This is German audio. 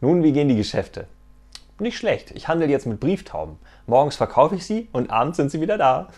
Nun, wie gehen die Geschäfte? Nicht schlecht. Ich handle jetzt mit Brieftauben. Morgens verkaufe ich sie und abends sind sie wieder da.